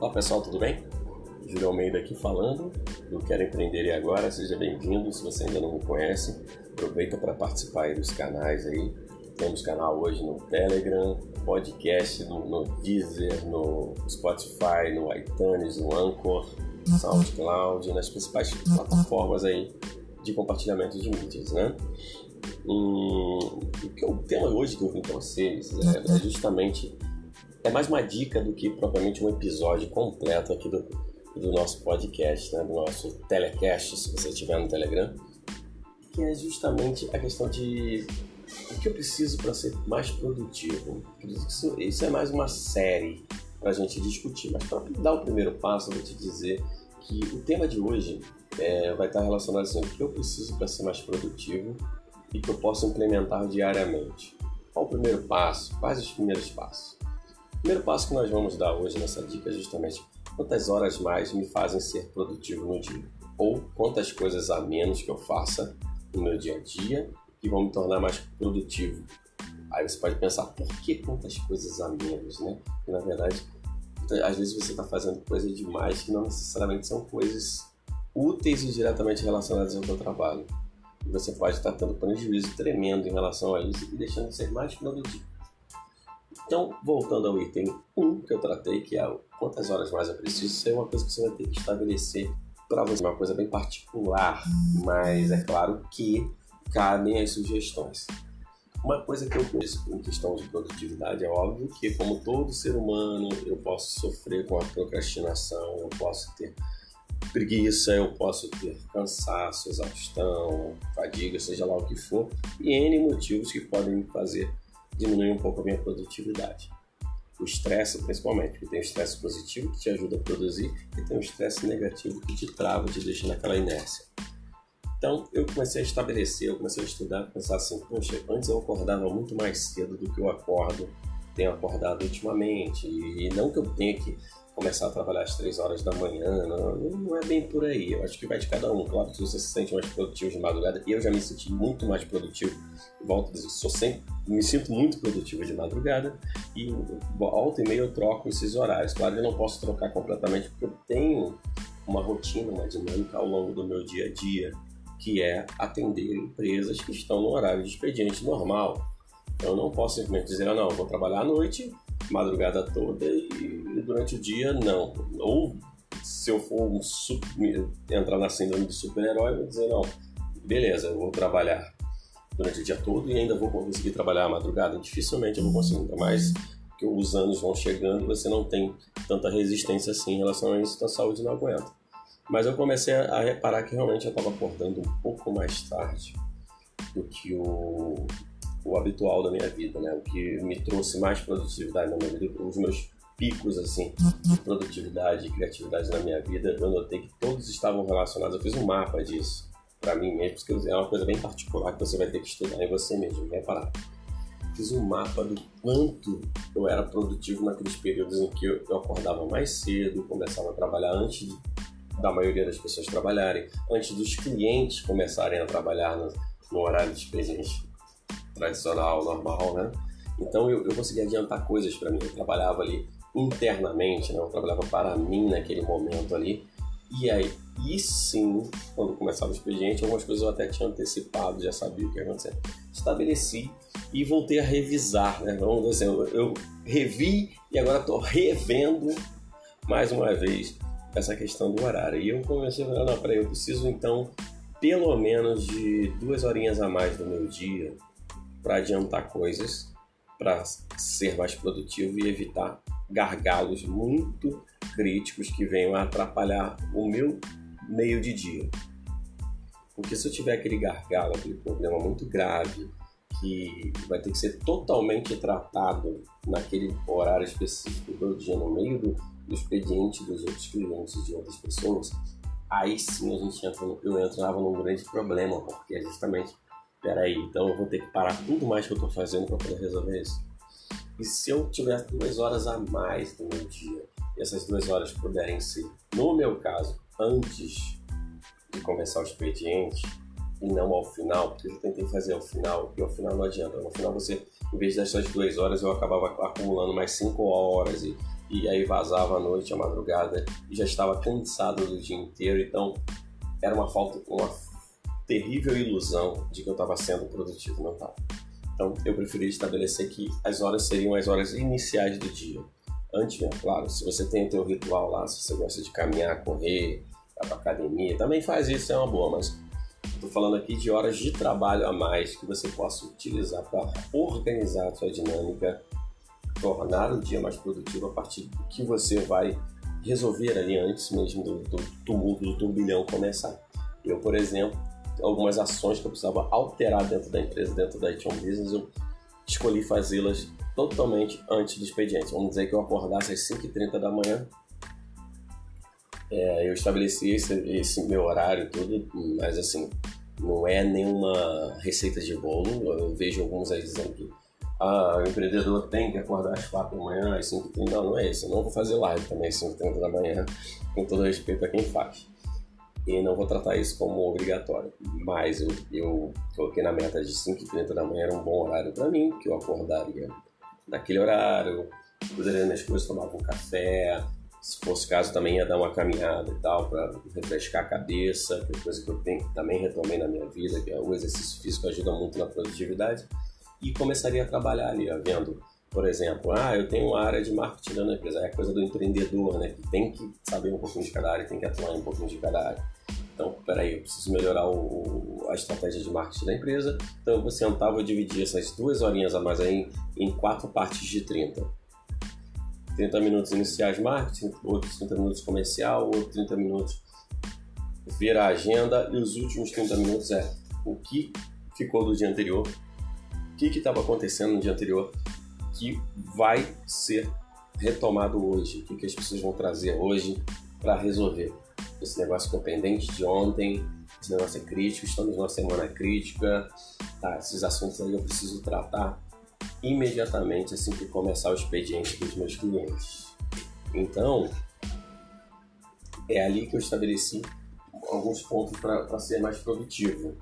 Olá pessoal, tudo bem? Júlio Almeida aqui falando do Quero Empreender e Agora, seja bem-vindo. Se você ainda não me conhece, aproveita para participar dos canais aí. Temos canal hoje no Telegram, podcast no, no Deezer, no Spotify, no iTunes, no Anchor, SoundCloud, nas principais plataformas aí de compartilhamento de mídias, né? Hum, o tema hoje que eu vim para vocês é, é justamente é mais uma dica do que propriamente um episódio completo aqui do, do nosso podcast, né? do nosso telecast, se você estiver no Telegram, que é justamente a questão de o que eu preciso para ser mais produtivo. Isso, isso é mais uma série para a gente discutir, mas para dar o primeiro passo, eu vou te dizer que o tema de hoje é, vai estar relacionado assim, o que eu preciso para ser mais produtivo e que eu posso implementar diariamente. Qual o primeiro passo? Quais os primeiros passos? O primeiro passo que nós vamos dar hoje nessa dica é justamente quantas horas mais me fazem ser produtivo no dia, ou quantas coisas a menos que eu faça no meu dia a dia que vão me tornar mais produtivo. Aí você pode pensar, por que quantas coisas a menos, né? E, na verdade, às vezes você está fazendo coisa demais que não necessariamente são coisas úteis e diretamente relacionadas ao seu trabalho. E você pode estar tendo prejuízo tremendo em relação a isso e deixando de ser mais produtivo. Então, voltando ao item 1 que eu tratei, que é quantas horas mais eu preciso, isso é uma coisa que você vai ter que estabelecer para você, uma coisa bem particular, mas é claro que cabem as sugestões. Uma coisa que eu conheço em questão de produtividade é óbvio que, como todo ser humano, eu posso sofrer com a procrastinação, eu posso ter preguiça, eu posso ter cansaço, exaustão, fadiga, seja lá o que for, e N motivos que podem me fazer diminui um pouco a minha produtividade. O estresse, principalmente, porque tem o estresse positivo que te ajuda a produzir e tem o estresse negativo que te trava, te deixa naquela inércia. Então eu comecei a estabelecer, eu comecei a estudar, pensar assim, poxa, antes eu acordava muito mais cedo do que eu acordo, tenho acordado ultimamente, e não que eu tenha que começar a trabalhar às 3 horas da manhã, não, não é bem por aí. Eu acho que vai de cada um. Claro que você se sente mais produtivo de madrugada, eu já me senti muito mais produtivo. Volto a dizer, sou sempre, me sinto muito produtivo de madrugada e volta e meia eu troco esses horários. Claro que eu não posso trocar completamente porque eu tenho uma rotina, uma dinâmica ao longo do meu dia a dia, que é atender empresas que estão no horário de expediente normal. Eu não posso simplesmente dizer, ah, não, vou trabalhar à noite, madrugada toda e durante o dia não. Ou se eu for um super, entrar na síndrome de super-herói, vou dizer, não, beleza, eu vou trabalhar durante o dia todo e ainda vou conseguir trabalhar à madrugada. Dificilmente eu vou conseguir, ainda mais que os anos vão chegando você não tem tanta resistência assim em relação a isso, então a saúde não aguenta. Mas eu comecei a reparar que realmente eu estava acordando um pouco mais tarde do que o, o habitual da minha vida, né? O que me trouxe mais produtividade na minha vida, os meus picos assim de produtividade e criatividade na minha vida, eu notei que todos estavam relacionados. Eu fiz um mapa disso para mim mesmo, porque é uma coisa bem particular que você vai ter que estudar em você mesmo, reparar. Fiz um mapa do quanto eu era produtivo naqueles períodos em que eu, acordava mais cedo, começava a trabalhar antes da maioria das pessoas trabalharem, antes dos clientes começarem a trabalhar no, no horário de expediente tradicional, normal, né? Então eu, eu conseguia adiantar coisas para mim. Eu trabalhava ali internamente, né? eu trabalhava para mim naquele momento ali. E aí, e sim, quando começava o expediente, algumas coisas eu até tinha antecipado, já sabia o que ia acontecer. Estabeleci e voltei a revisar, né? Vamos dizer assim, eu, eu revi e agora estou revendo mais uma vez essa questão do horário. E eu comecei a falar, não, peraí, eu preciso então pelo menos de duas horinhas a mais do meu dia para adiantar coisas, para ser mais produtivo e evitar gargalos muito críticos que venham a atrapalhar o meu meio de dia. Porque se eu tiver aquele gargalo, aquele problema muito grave, que vai ter que ser totalmente tratado naquele horário específico do dia, no meio do, do expediente dos outros clientes de outras pessoas, aí sim a gente entra, eu entrava num grande problema, porque é justamente, peraí, então eu vou ter que parar tudo mais que eu estou fazendo para poder resolver isso. E se eu tiver duas horas a mais do meu dia, e essas duas horas puderem ser, no meu caso, antes de começar o expediente, e não ao final, porque eu tentei fazer ao final, e ao final não adianta. No final você, em vez dessas duas horas, eu acabava acumulando mais cinco horas e, e aí vazava à noite, à madrugada, e já estava cansado do dia inteiro, então era uma falta, uma terrível ilusão de que eu estava sendo produtivo, não estava. Então eu preferi estabelecer que as horas seriam as horas iniciais do dia. Antes, né, claro, se você tem o teu ritual lá, se você gosta de caminhar, correr, ir para academia, também faz isso, é uma boa, mas Estou falando aqui de horas de trabalho a mais que você possa utilizar para organizar a sua dinâmica, tornar o dia mais produtivo a partir do que você vai resolver ali antes mesmo do, do tumulto, do turbilhão começar. Eu, por exemplo, algumas ações que eu precisava alterar dentro da empresa, dentro da Ition Business, eu escolhi fazê-las totalmente antes do expediente. Vamos dizer que eu acordasse às 5h30 da manhã, é, eu estabeleci esse, esse meu horário tudo, mas assim, não é nenhuma receita de bolo. Eu vejo alguns que ah, o empreendedor tem que acordar às 4 da manhã, às 5 h Não, não é isso. Eu não vou fazer live também às 5 h da manhã, com todo respeito a quem faz. E não vou tratar isso como obrigatório. Mas eu, eu coloquei na meta de 5 h da manhã, era um bom horário para mim, que eu acordaria naquele horário, cuidaria das minhas coisas, tomava um café, se fosse caso também ia dar uma caminhada e tal para refrescar a cabeça, que é coisa que eu tenho, também retomei na minha vida, que é o exercício físico ajuda muito na produtividade e começaria a trabalhar ali, ó, vendo, por exemplo, ah, eu tenho uma área de marketing na empresa, é coisa do empreendedor, né, que tem que saber um pouquinho de cada área, tem que atuar um pouquinho de cada área. Então, peraí, eu preciso melhorar o, a estratégia de marketing da empresa, então eu vou sentar, vou dividir essas duas horinhas a mais aí em, em quatro partes de 30 30 minutos iniciais marketing, outros 30 minutos comercial, outros 30 minutos ver a agenda e os últimos 30 minutos é o que ficou do dia anterior, o que estava acontecendo no dia anterior que vai ser retomado hoje, o que, as pessoas vão trazer hoje para resolver. Esse negócio ficou pendente de ontem, esse negócio é crítico, estamos numa semana crítica, tá? esses assuntos aí eu preciso tratar imediatamente assim que começar o expediente dos meus clientes. Então, é ali que eu estabeleci alguns pontos para ser mais produtivo.